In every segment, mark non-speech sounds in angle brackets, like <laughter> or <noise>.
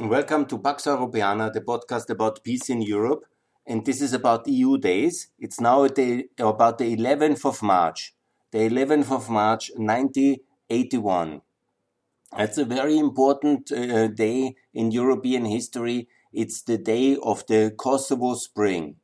Welcome to Pax Europiana, the podcast about peace in Europe. And this is about EU days. It's now about the 11th of March. The 11th of March, 1981. That's a very important uh, day in European history. It's the day of the Kosovo Spring.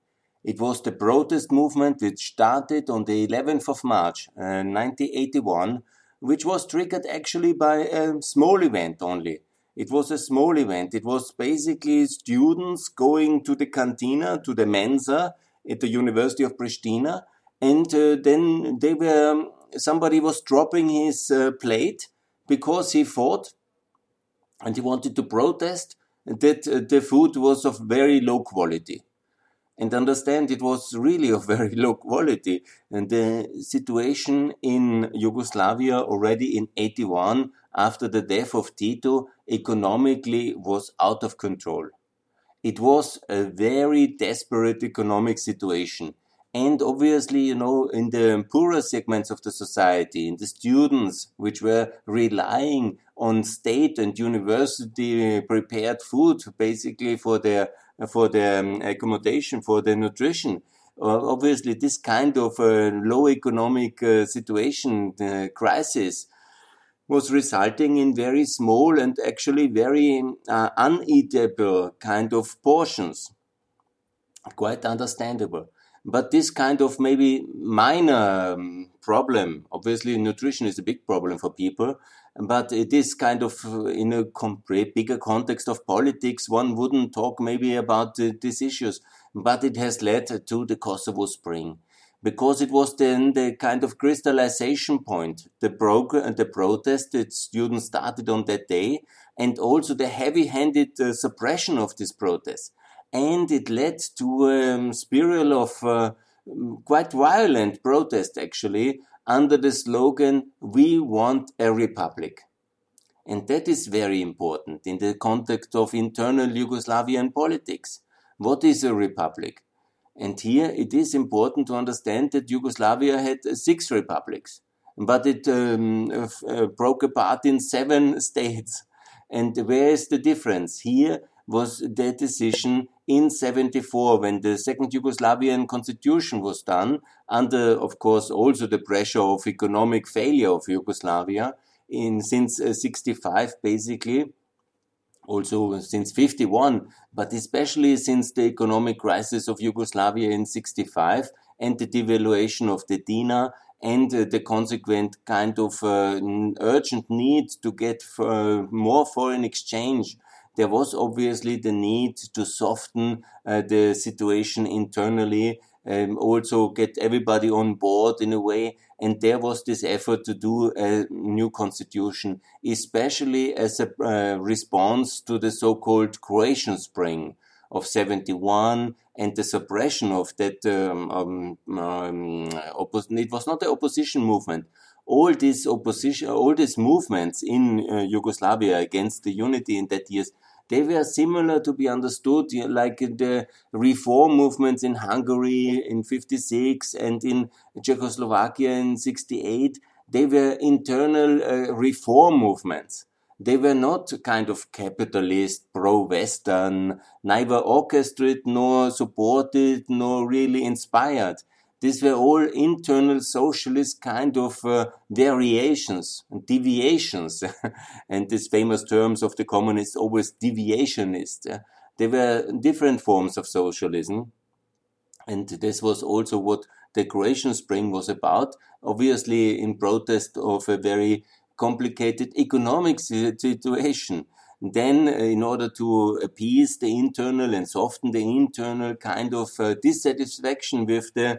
It was the protest movement which started on the 11th of March, uh, 1981, which was triggered actually by a small event only. It was a small event. It was basically students going to the cantina, to the Mensa at the University of Pristina, and uh, then they were somebody was dropping his uh, plate because he thought and he wanted to protest that uh, the food was of very low quality and understand it was really of very <laughs> low quality. And the situation in Yugoslavia already in 81, after the death of Tito, economically was out of control. It was a very desperate economic situation. And obviously, you know, in the poorer segments of the society, in the students, which were relying on state and university prepared food basically for their for the um, accommodation, for the nutrition. Uh, obviously, this kind of uh, low economic uh, situation, crisis, was resulting in very small and actually very uh, uneatable kind of portions. Quite understandable. But this kind of maybe minor um, problem, obviously nutrition is a big problem for people, but it is kind of uh, in a bigger context of politics. One wouldn't talk maybe about uh, these issues, but it has led to the Kosovo Spring because it was then the kind of crystallization point. The program, the protest that students started on that day, and also the heavy-handed uh, suppression of this protest, and it led to a um, spiral of uh, quite violent protest actually under the slogan, We want a republic. And that is very important in the context of internal Yugoslavian politics. What is a republic? And here it is important to understand that Yugoslavia had six republics, but it um, uh, broke apart in seven <laughs> states. And where is the difference? Here was the decision in 74 when the second Yugoslavian constitution was done under, of course, also the pressure of economic failure of Yugoslavia in since uh, 65 basically also since 51 but especially since the economic crisis of Yugoslavia in 65 and the devaluation of the dinar and uh, the consequent kind of uh, urgent need to get uh, more foreign exchange there was obviously the need to soften uh, the situation internally, um, also get everybody on board in a way. And there was this effort to do a new constitution, especially as a uh, response to the so-called Croatian Spring of 71 and the suppression of that um, um, um it was not the opposition movement all these opposition all these movements in uh, Yugoslavia against the unity in that years they were similar to be understood like the reform movements in Hungary in 56 and in Czechoslovakia in 68. They were internal uh, reform movements. They were not kind of capitalist, pro-Western, neither orchestrated nor supported nor really inspired. These were all internal socialist kind of uh, variations and deviations. <laughs> and these famous terms of the communists, always deviationist. They were different forms of socialism. And this was also what the Croatian Spring was about, obviously in protest of a very complicated economic situation. Then, uh, in order to appease the internal and soften the internal kind of uh, dissatisfaction with the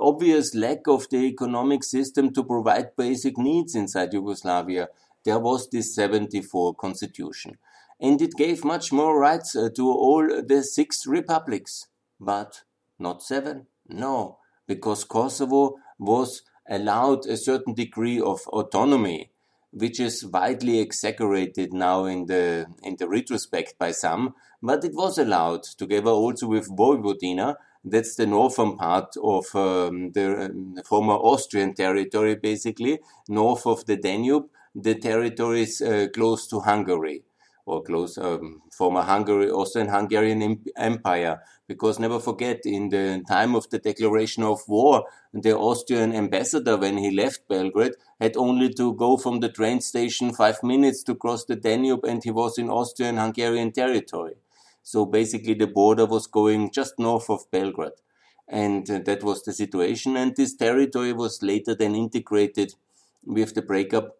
obvious lack of the economic system to provide basic needs inside Yugoslavia, there was this 74 constitution. And it gave much more rights uh, to all the six republics. But not seven? No, because Kosovo was allowed a certain degree of autonomy, which is widely exaggerated now in the, in the retrospect by some, but it was allowed together also with Vojvodina, that's the northern part of um, the um, former Austrian territory, basically, north of the Danube. The territories uh, close to Hungary. or close um, former Hungary, Austrian-Hungarian Empire. Because never forget, in the time of the declaration of war, the Austrian ambassador, when he left Belgrade, had only to go from the train station five minutes to cross the Danube, and he was in Austrian-Hungarian territory. So basically, the border was going just north of Belgrade. And uh, that was the situation. And this territory was later then integrated with the breakup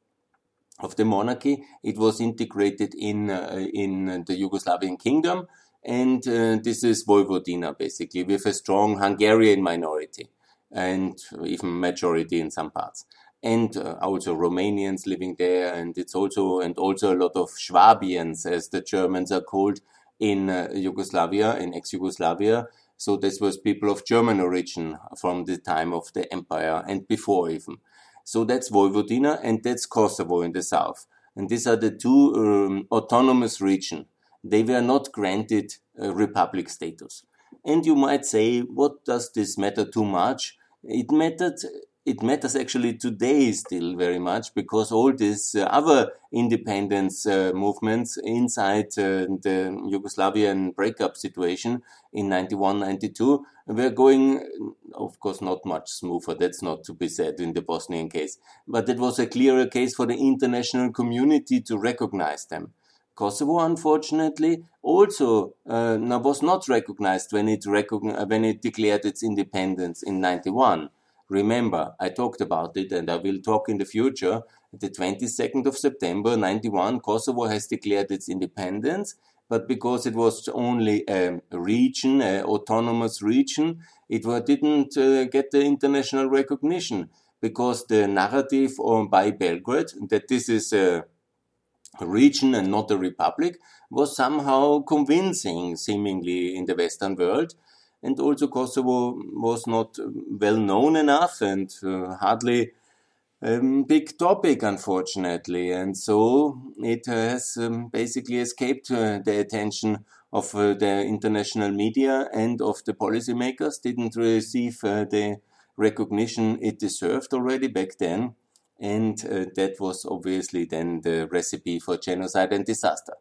of the monarchy. It was integrated in uh, in the Yugoslavian kingdom, and uh, this is Vojvodina basically with a strong Hungarian minority and even majority in some parts, and uh, also Romanians living there, and it's also and also a lot of Schwabians, as the Germans are called in uh, Yugoslavia, in ex-Yugoslavia. So this was people of German origin from the time of the empire and before even. So that's Vojvodina and that's Kosovo in the south. And these are the two um, autonomous regions. They were not granted a republic status. And you might say, what does this matter too much? It mattered it matters actually today still very much because all these uh, other independence uh, movements inside uh, the Yugoslavian breakup situation in 91 92 were going, of course, not much smoother. That's not to be said in the Bosnian case. But it was a clearer case for the international community to recognize them. Kosovo, unfortunately, also uh, was not recognized when it, recogn- when it declared its independence in 91 Remember, I talked about it and I will talk in the future. The 22nd of September 91, Kosovo has declared its independence, but because it was only a region, an autonomous region, it didn't uh, get the international recognition because the narrative by Belgrade that this is a region and not a republic was somehow convincing, seemingly, in the Western world and also Kosovo was not well known enough and uh, hardly a um, big topic, unfortunately, and so it has um, basically escaped uh, the attention of uh, the international media and of the policymakers. Didn't receive uh, the recognition it deserved already back then, and uh, that was obviously then the recipe for genocide and disaster.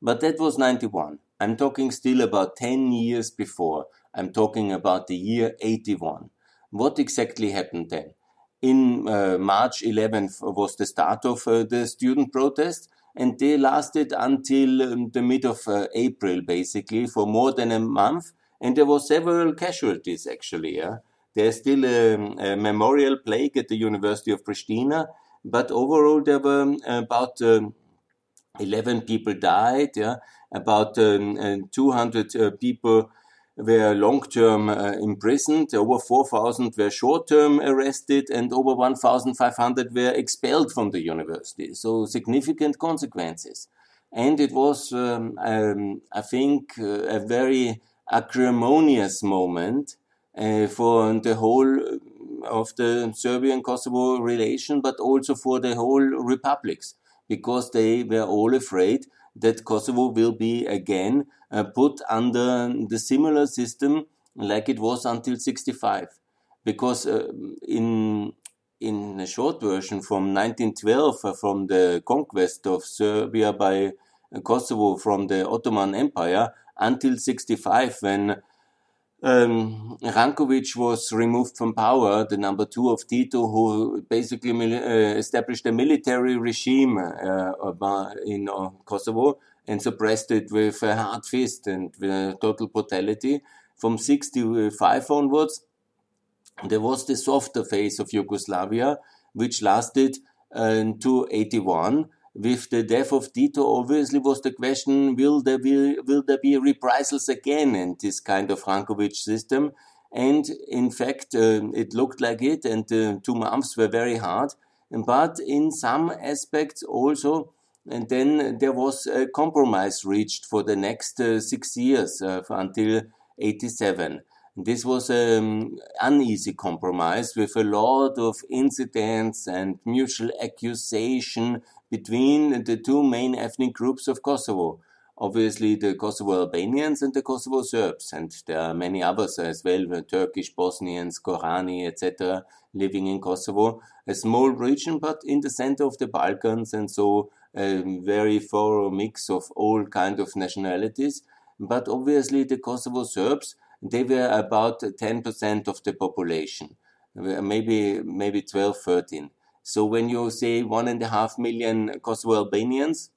But that was 91. I'm talking still about 10 years before. I'm talking about the year 81. What exactly happened then? In uh, March 11th was the start of uh, the student protest, and they lasted until um, the mid of uh, April, basically, for more than a month. And there were several casualties, actually. Yeah? There's still a, a, memorial plaque at the University of Pristina, but overall there were um, about um, 11 people died, yeah? about um, uh, 200 uh, people were long-term uh, imprisoned, over 4,000 were short-term arrested, and over 1,500 were expelled from the university. So significant consequences. And it was, um, um, I think, uh, a very acrimonious moment uh, for the whole of the Serbian-Kosovo relation, but also for the whole republics, because they were all afraid that Kosovo will be again uh, put under the similar system like it was until 65. Because uh, in in a short version from 1912, uh, from the conquest of Serbia by Kosovo from the Ottoman Empire until 65, when um, Rankovic was removed from power, the number two of Tito, who basically uh, established a military regime uh, in uh, Kosovo and suppressed it with a hard fist and total brutality. From 65 onwards, there was the softer phase of Yugoslavia, which lasted uh, to 81 with the death of Tito, obviously was the question: Will there be will there be reprisals again in this kind of Rankovic system? And in fact, uh, it looked like it, and the two months were very hard. But in some aspects also, and then there was a compromise reached for the next uh, six years uh, until 87. This was an uneasy compromise with a lot of incidents and mutual accusation between the two main ethnic groups of Kosovo. Obviously, the Kosovo Albanians and the Kosovo Serbs, and there are many others as well, Turkish, Bosnians, Gorani, etc., living in Kosovo. A small region, but in the center of the Balkans, and so a very thorough mix of all kind of nationalities. But obviously, the Kosovo Serbs they were about 10% of the population, maybe maybe 12, 13. So when you say one and a half million Kosovo Albanians,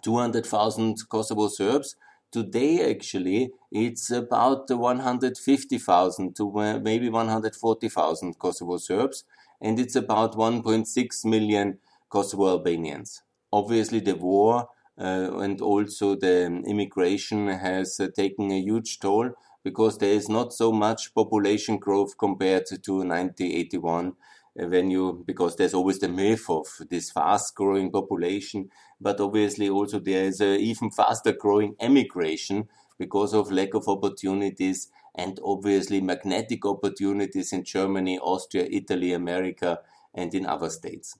200,000 Kosovo Serbs, today actually it's about 150,000 to maybe 140,000 Kosovo Serbs, and it's about 1.6 million Kosovo Albanians. Obviously, the war uh, and also the immigration has uh, taken a huge toll because there is not so much population growth compared to 1981 uh, when you because there's always the myth of this fast growing population but obviously also there is a even faster growing emigration because of lack of opportunities and obviously magnetic opportunities in Germany, Austria, Italy, America, and in other states.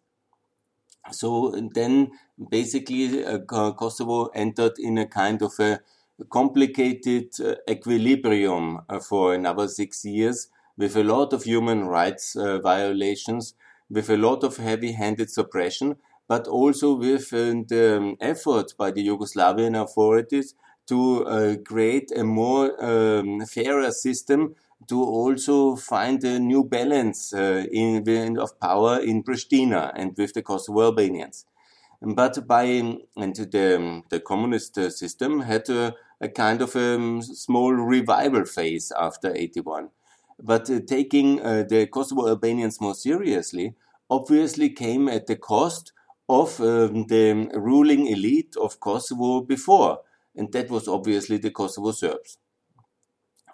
So then basically uh, Kosovo entered in a kind of a complicated uh, equilibrium uh, for another six years with a lot of human rights uh, violations, with a lot of heavy-handed suppression, but also with the um, effort by the Yugoslavian authorities to uh, create a more um, fairer system to also find a new balance uh, in, in, of power in Pristina and with the Kosovo Albanians. But by and the, the communist system had a, a kind of a um, small revival phase after 81. But uh, taking uh, the Kosovo Albanians more seriously obviously came at the cost of um, the ruling elite of Kosovo before and that was obviously the Kosovo Serbs.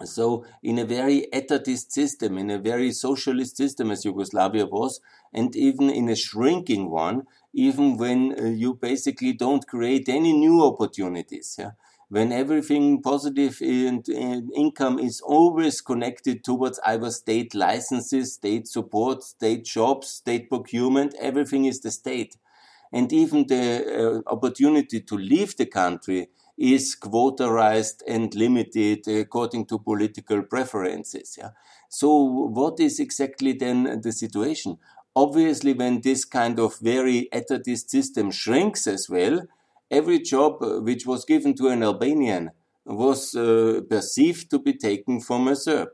So, in a very etatist system, in a very socialist system as Yugoslavia was, and even in a shrinking one, even when uh, you basically don't create any new opportunities, yeah? When everything positive and income is always connected towards either state licenses, state support, state jobs, state procurement, everything is the state. And even the uh, opportunity to leave the country is quotarized and limited according to political preferences. Yeah? So what is exactly then the situation? Obviously, when this kind of very etatist system shrinks as well, every job uh, which was given to an Albanian was uh, perceived to be taken from a Serb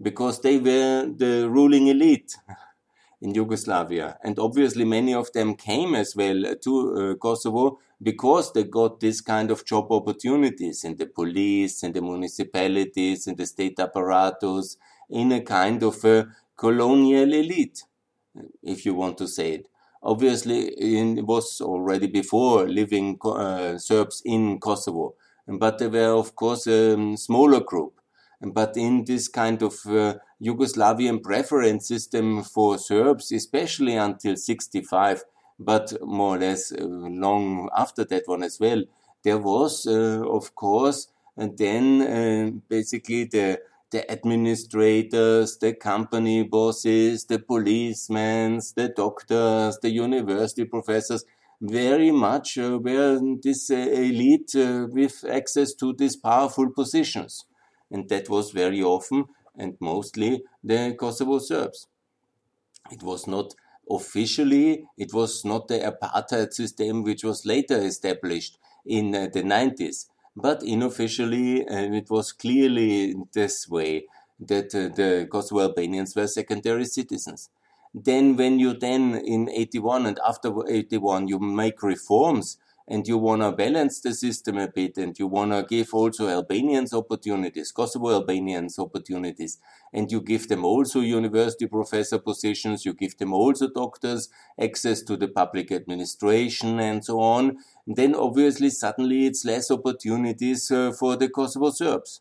because they were the ruling elite <laughs> in Yugoslavia. And obviously, many of them came as well to uh, Kosovo because they got this kind of job opportunities in the police, in the municipalities, in the state apparatus, in a kind of a colonial elite, if you want to say it. Obviously, it was already before living uh, Serbs in Kosovo, but they were, of course, a smaller group. But in this kind of uh, Yugoslavian preference system for Serbs, especially until 65, but more or less uh, long after that one as well, there was, uh, of course, and then uh, basically the the administrators, the company bosses, the policemen, the doctors, the university professors, very much uh, were this uh, elite uh, with access to these powerful positions. And that was very often and mostly the Kosovo Serbs. It was not officially, it was not the apartheid system which was later established in uh, the 90s, but unofficially, and it was clearly this way that uh, the Kosovo Albanians were secondary citizens. Then, when you then in 81 and after 81 you make reforms and you want to balance the system a bit and you want to give also Albanians opportunities, Kosovo Albanians opportunities, and you give them also university professor positions, you give them also doctors, access to the public administration and so on, then obviously suddenly it's less opportunities uh, for the Kosovo Serbs.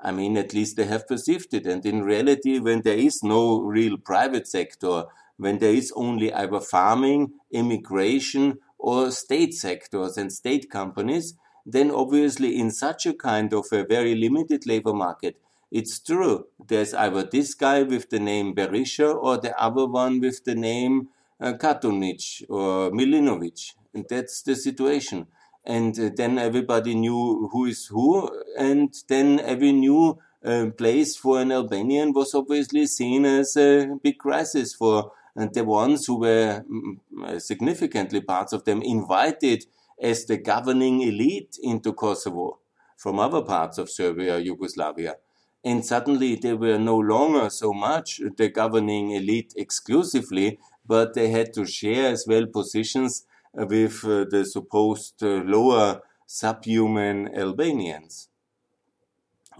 I mean, at least they have perceived it. And in reality, when there is no real private sector, when there is only either farming, immigration, or state sectors and state companies, then obviously in such a kind of a very limited labor market, it's true. There's either this guy with the name Berisha or the other one with the name uh, Katunic or Milinovic. And that's the situation. And uh, then everybody knew who is who. And then every new uh, place for an Albanian was obviously seen as a big crisis for and the ones who were mm, significantly parts of them invited as the governing elite into Kosovo from other parts of Serbia, Yugoslavia. And suddenly they were no longer so much the governing elite exclusively, but they had to share as well positions with uh, the supposed uh, lower subhuman Albanians.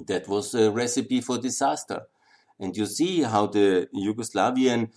That was a recipe for disaster. And you see how the Yugoslavian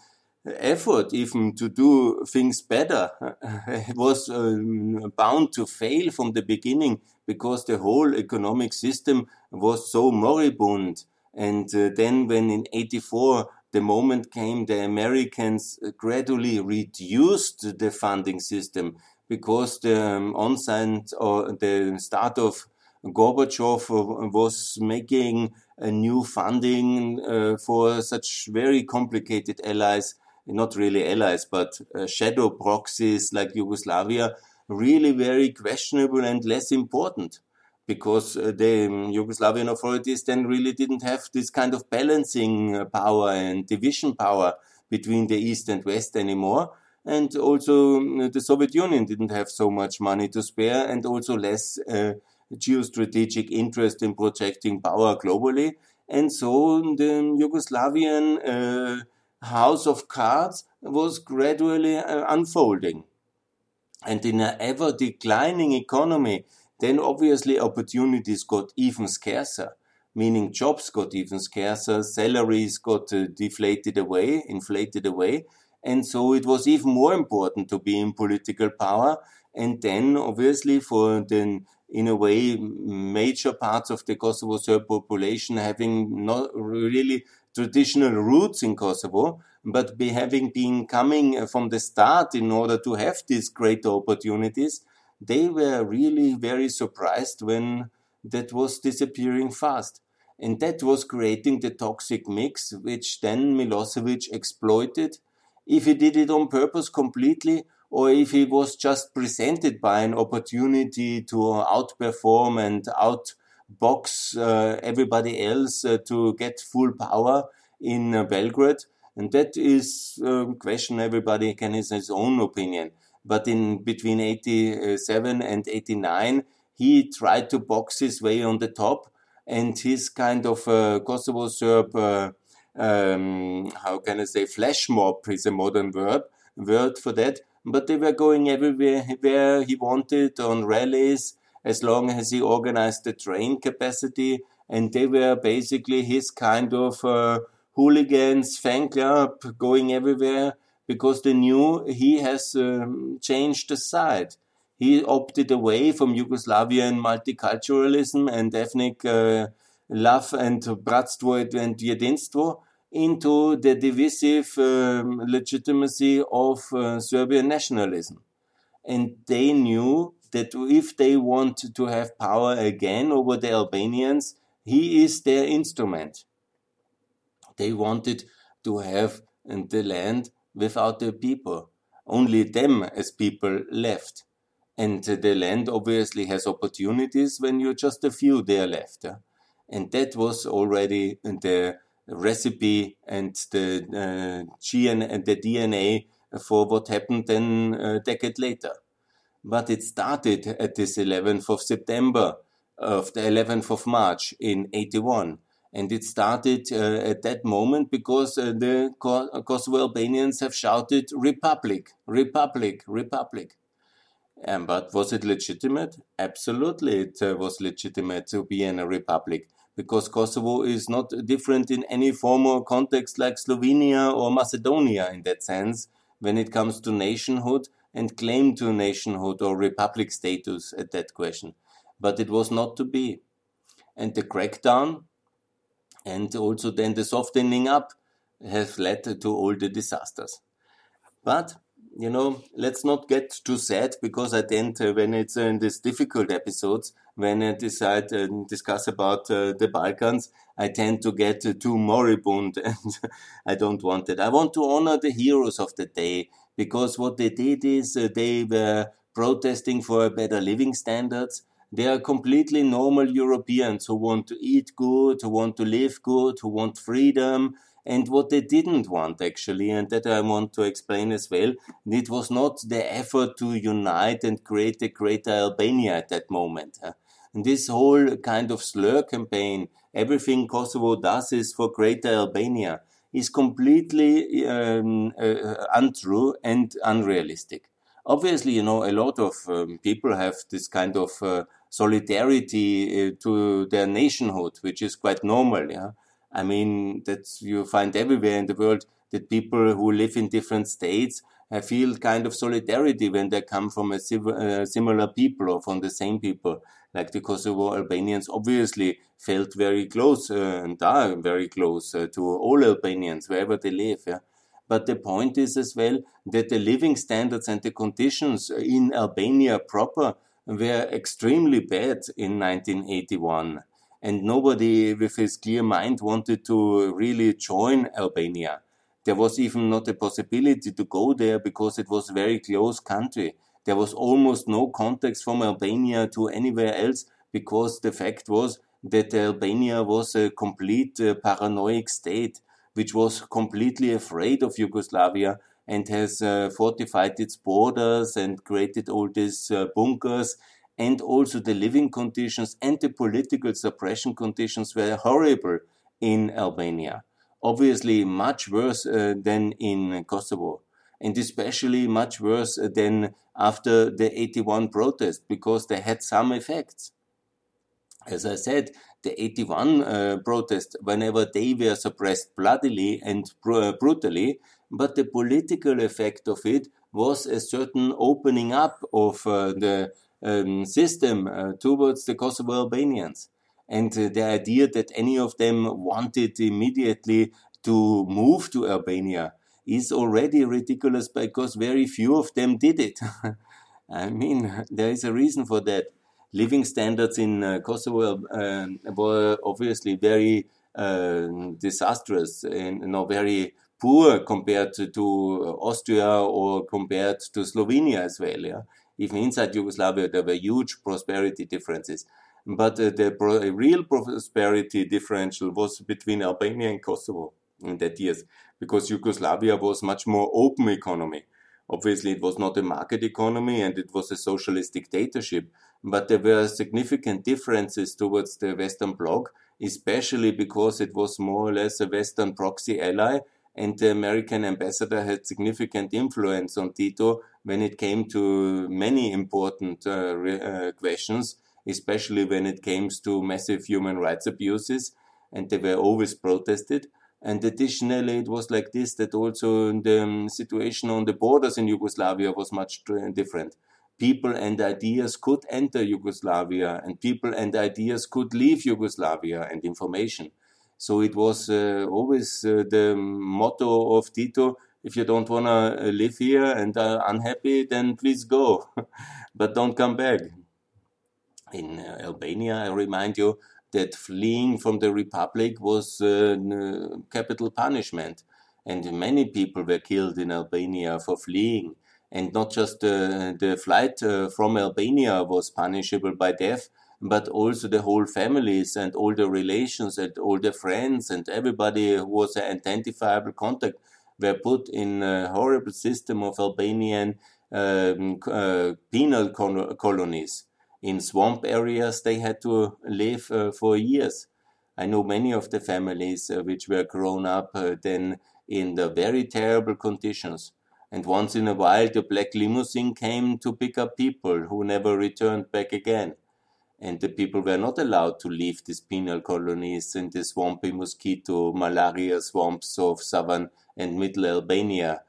effort even to do things better <laughs> was um, bound to fail from the beginning because the whole economic system was so moribund. And uh, then when in 84 the moment came, the Americans gradually reduced the funding system because the um, onset or the start of Gorbachev was making a new funding uh, for such very complicated allies, not really allies, but uh, shadow proxies like Yugoslavia, really very questionable and less important because uh, the um, Yugoslavian authorities then really didn't have this kind of balancing uh, power and division power between the East and West anymore. And also, um, the Soviet Union didn't have so much money to spare and also less uh, geostrategic interest in projecting power globally. And so the Yugoslavian uh, house of cards was gradually uh, unfolding. And in an ever declining economy, then obviously opportunities got even scarcer, meaning jobs got even scarcer, salaries got uh, deflated away, inflated away. And so it was even more important to be in political power. And then obviously for the, in a way, major parts of the Kosovo Serb population having not really traditional roots in Kosovo, but be having been coming uh, from the start in order to have these great opportunities, they were really very surprised when that was disappearing fast. And that was creating the toxic mix, which then Milosevic exploited. If he did it on purpose completely, or if he was just presented by an opportunity to outperform and outbox uh, everybody else uh, to get full power in uh, Belgrade. And that is a question everybody can have his own opinion but in between 87 and 89, he tried to box his way on the top, and his kind of uh, Kosovo Serb, uh, um, how can I say, flash mob is a modern word word for that. But they were going everywhere where he wanted on rallies, as long as he organized the train capacity, and they were basically his kind of uh, hooligans fan club going everywhere because they knew he has um, changed the side. He opted away from Yugoslavian multiculturalism and ethnic uh, love and bratstvo and jedinstvo into the divisive um, legitimacy of uh, Serbian nationalism. And they knew that if they want to have power again over the Albanians, he is their instrument. They wanted to have the land without the people. Only them as people left. And the land obviously has opportunities when you're just a few there left. And that was already the recipe and the uh, GN and the DNA for what happened then a decade later. But it started at this 11th of September, of the 11th of March in 81 and it started uh, at that moment because uh, the Kosovo Albanians have shouted Republic, Republic, Republic. Um, but was it legitimate? Absolutely, it uh, was legitimate to be in a republic because Kosovo is not different in any form or context like Slovenia or Macedonia in that sense when it comes to nationhood and claim to nationhood or republic status at that question. But it was not to be. And the crackdown and also then the softening up have led to all the disasters. But you know, let's not get too sad because I tend to, when it's in these difficult episodes, when I decide and uh, discuss about uh, the Balkans, I tend to get uh, too moribund <laughs> and I don't want it. I want to honor the heroes of the day because what they did is uh, they were protesting for a better living standards. They are completely normal Europeans who want to eat good, who want to live good, who want freedom, And what they didn't want actually, and that I want to explain as well, it was not the effort to unite and create a greater Albania at that moment. And this whole kind of slur campaign, everything Kosovo does is for greater Albania, is completely um, uh, untrue and unrealistic. Obviously, you know, a lot of um, people have this kind of uh, solidarity uh, to their nationhood, which is quite normal. Yeah, I mean that you find everywhere in the world that people who live in different states uh, feel kind of solidarity when they come from a uh, similar people or from the same people. Like the Kosovo Albanians obviously felt very close uh, and are very close uh, to all Albanians wherever they live. Yeah? But the point is as well that the living standards and the conditions in Albania proper were extremely bad in 1981. And nobody with his clear mind wanted to really join Albania. There was even not a possibility to go there because it was a very close country. There was almost no context from Albania to anywhere else because the fact was that Albania was a complete uh, paranoid state which was completely afraid of Yugoslavia and has uh, fortified its borders and created all these uh, bunkers. And also the living conditions and the political suppression conditions were horrible in Albania. Obviously, much worse uh, than in Kosovo, and especially much worse than after the 81 protest because they had some effects. As I said, the 81 uh, protest, whenever they were suppressed bloodily and br- brutally, but the political effect of it was a certain opening up of uh, the um, system uh, towards the Kosovo Albanians. And uh, the idea that any of them wanted immediately to move to Albania is already ridiculous because very few of them did it. <laughs> I mean, there is a reason for that living standards in uh, Kosovo uh, were obviously very uh, disastrous and you know, very poor compared to, to, Austria or compared to Slovenia as well. Yeah? Even inside Yugoslavia, there were huge prosperity differences. But uh, the pro real prosperity differential was between Albania and Kosovo in that years, because Yugoslavia was much more open economy. Obviously, it was not a market economy and it was a socialist dictatorship but there were significant differences towards the Western Bloc, especially because it was more or less a Western proxy ally, and the American ambassador had significant influence on Tito when it came to many important uh, uh, questions, especially when it came to massive human rights abuses, and they were always protested. And additionally, it was like this that also the um, situation on the borders in Yugoslavia was much different people and ideas could enter Yugoslavia and people and ideas could leave Yugoslavia and information. So it was uh, always uh, the motto of Tito if you don't want to uh, live here and are unhappy, then please go, <laughs> but don't come back. In uh, Albania, I remind you that fleeing from the republic was uh, capital punishment, and many people were killed in Albania for fleeing and not just the, the flight uh, from Albania was punishable by death, but also the whole families and all the relations and all the friends and everybody who was an identifiable contact were put in a horrible system of Albanian um, uh, penal colonies. In swamp areas, they had to live uh, for years. I know many of the families uh, which were grown up uh, then in the very terrible conditions and once in a while the black limousine came to pick up people who never returned back again. And the people were not allowed to leave these penal colonies in the swampy mosquito malaria swamps of southern and middle Albania.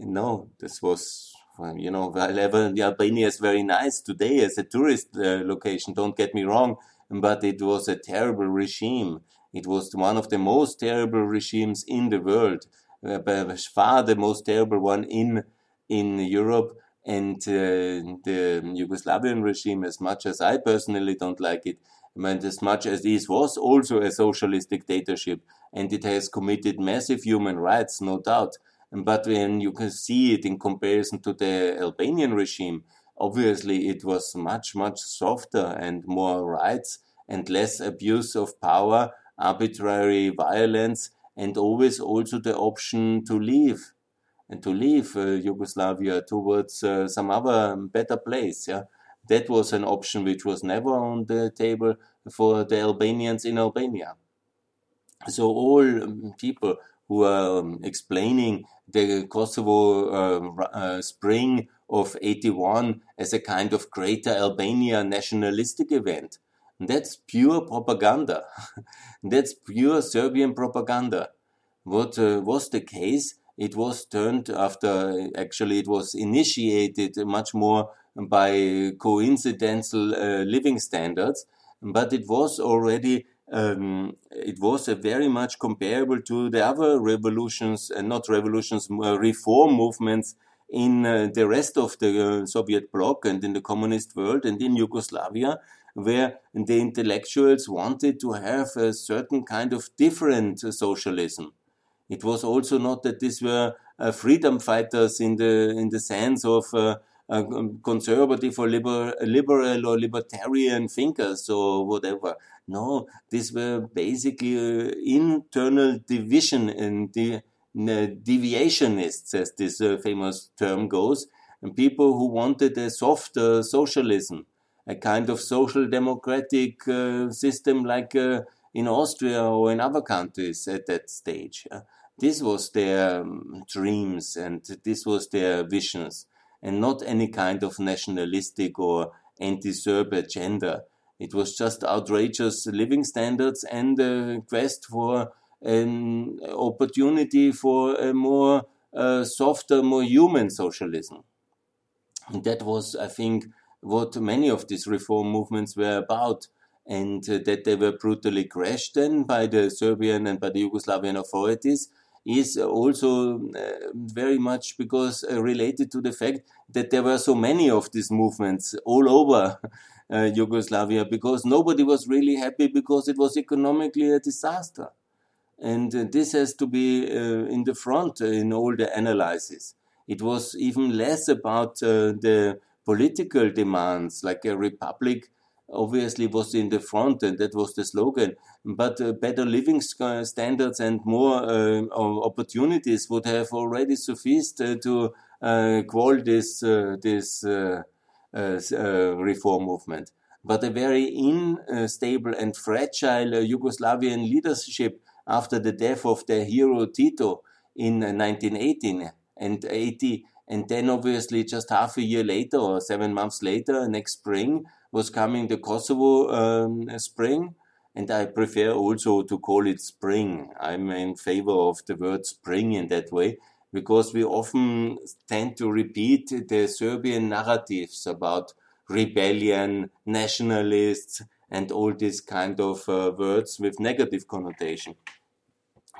No, this was, you know, Albania is very nice today as a tourist uh, location, don't get me wrong, but it was a terrible regime. It was one of the most terrible regimes in the world by far the most terrible one in in Europe. And uh, the Yugoslavian regime, as much as I personally don't like it, and as much as this was also a socialist dictatorship, and it has committed massive human rights, no doubt. But when you can see it in comparison to the Albanian regime, obviously it was much, much softer and more rights and less abuse of power, arbitrary violence, and always also the option to leave and to leave uh, Yugoslavia towards uh, some other better place. Yeah, that was an option which was never on the table for the Albanians in Albania. So all um, people who are um, explaining the Kosovo uh, uh, spring of 81 as a kind of greater Albania nationalistic event. That's pure propaganda. <laughs> that's pure Serbian propaganda. What uh, was the case? It was turned after, actually, it was initiated much more by coincidental uh, living standards, but it was already um, it was very much comparable to the other revolutions, and uh, not revolutions, uh, reform movements in uh, the rest of the uh, Soviet bloc and in the communist world and in Yugoslavia, where the intellectuals wanted to have a certain kind of different uh, socialism. It was also not that these were freedom fighters in the in the sense of conservative or liber, liberal or libertarian thinkers or whatever. No, these were basically uh, internal division and the deviationists, as this uh, famous term goes, and people who wanted a soft uh, socialism, a kind of social democratic uh, system like uh, in Austria or in other countries at that stage. this was their um, dreams and this was their visions, and not any kind of nationalistic or anti-Serb agenda. It was just outrageous living standards and a quest for an opportunity for a more uh, softer, more human socialism. And that was, I think, what many of these reform movements were about, and uh, that they were brutally crushed then by the Serbian and by the Yugoslavian authorities is also uh, very much because uh, related to the fact that there were so many of these movements all over <laughs> uh, Yugoslavia because nobody was really happy because it was economically a disaster. And uh, this has to be in the front in all the analysis. It was even less about the political demands, like a republic obviously was in the front, and that was the slogan. But uh, better living uh, standards and more uh, opportunities would have already sufficed uh, to uh, quell this uh, this reform movement. But a very unstable and fragile Yugoslavian leadership after the death of their hero Tito in 1918 and 80. And then, obviously, just half a year later or seven months later, next spring, was coming the Kosovo um, spring. And I prefer also to call it spring. I'm in favor of the word spring in that way because we often tend to repeat the Serbian narratives about rebellion, nationalists, and all these kind of uh, words with negative connotation.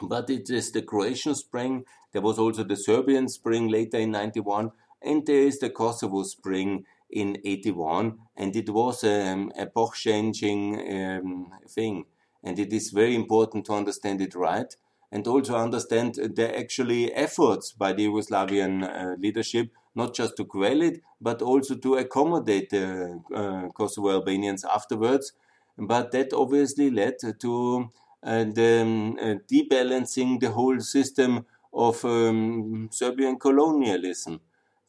But it is the Croatian Spring. There was also the Serbian Spring later in 91, and there is the Kosovo Spring in 81, and it was um, a epoch-changing um, thing. And it is very important to understand it right, and also understand the actually efforts by the Yugoslavian uh, leadership not just to quell it, but also to accommodate the uh, Kosovo Albanians afterwards. But that obviously led to uh, the um, uh, debalancing the whole system of um, Serbian colonialism.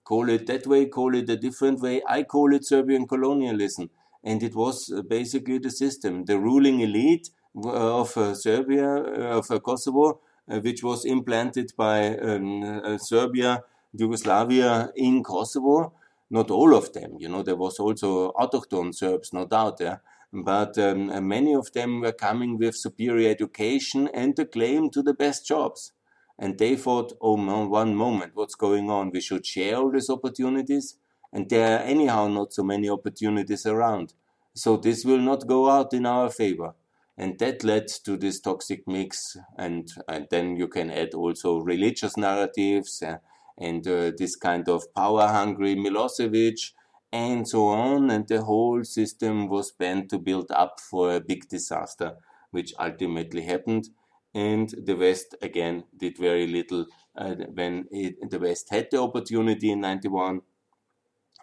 Call it that way, call it a different way. I call it Serbian colonialism. And it was uh, basically the system. The ruling elite uh, of uh, Serbia, of Kosovo, which was implanted by um, Serbia Yugoslavia in Kosovo. Not all of them, you know, there was also autochthon Serbs, no doubt, yeah. But um, many of them were coming with superior education and a claim to the best jobs. And they thought, oh, man, one moment, what's going on? We should share all these opportunities. And there are anyhow not so many opportunities around. So this will not go out in our favor. And that led to this toxic mix. And, and then you can add also religious narratives. Uh, and uh, this kind of power hungry Milosevic and so on. And the whole system was bent to build up for a big disaster, which ultimately happened. And the West again did very little uh, when it, the West had the opportunity in 91,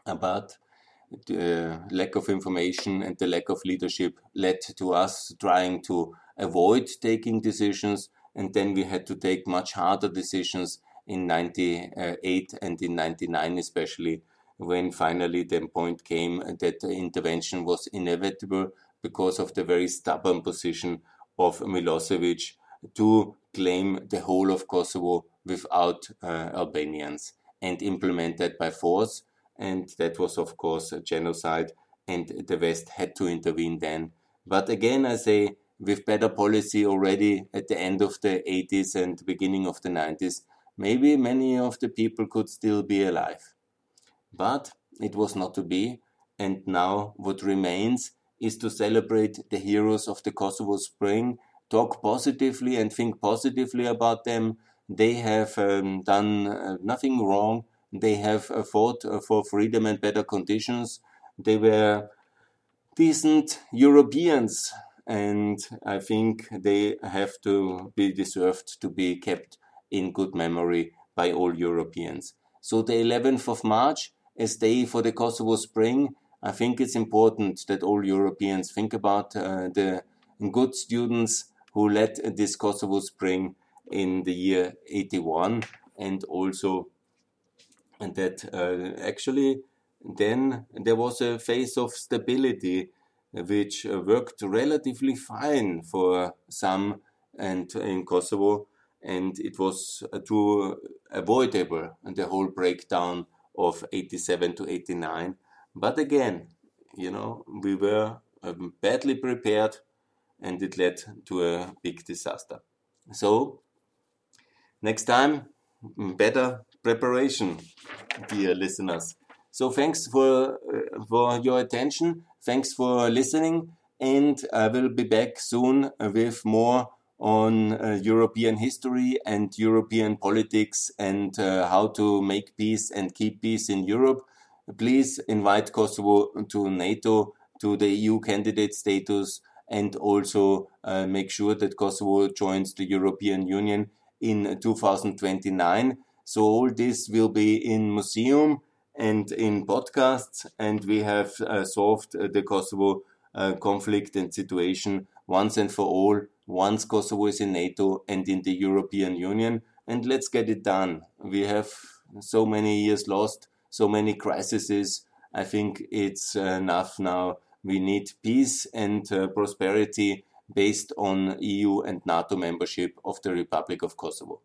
but the lack of information and the lack of leadership led to us trying to avoid taking decisions and then we had to take much harder decisions in 98 and in 99 especially when finally the point came that intervention was inevitable because of the very stubborn position of Milosevic to claim the whole of Kosovo without uh, Albanians and implement that by force. And that was, of course, a genocide, and the West had to intervene then. But again, I say, with better policy already at the end of the 80s and beginning of the 90s, maybe many of the people could still be alive. But it was not to be, and now what remains is to celebrate the heroes of the Kosovo Spring, talk positively and think positively about them. They have um, done uh, nothing wrong. They have uh, fought uh, for freedom and better conditions. They were decent Europeans, and I think they have to be deserved to be kept in good memory by all Europeans. So the 11th of March, a day for the Kosovo Spring, I think it's important that all Europeans think about uh, the good students who led this Kosovo Spring in the year 81 and also and that uh, actually then there was a phase of stability which worked relatively fine for some and in Kosovo and it was too avoidable the whole breakdown of 87 to 89 but again, you know, we were um, badly prepared and it led to a big disaster. So, next time, better preparation, dear listeners. So, thanks for, uh, for your attention. Thanks for listening. And I will be back soon with more on uh, European history and European politics and uh, how to make peace and keep peace in Europe please invite Kosovo to NATO, to the EU candidate status, and also uh, make sure that Kosovo joins the European Union in 2029. So all this will be in museum and in podcasts, and we have uh, solved uh, the Kosovo uh, conflict and situation once and for all. Once Kosovo is in NATO and in the European Union, and let's get it done. We have so many years lost so many crises. I think it's enough now. We need peace and uh, prosperity based on EU and NATO membership of the Republic of Kosovo.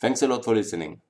Thanks a lot for listening.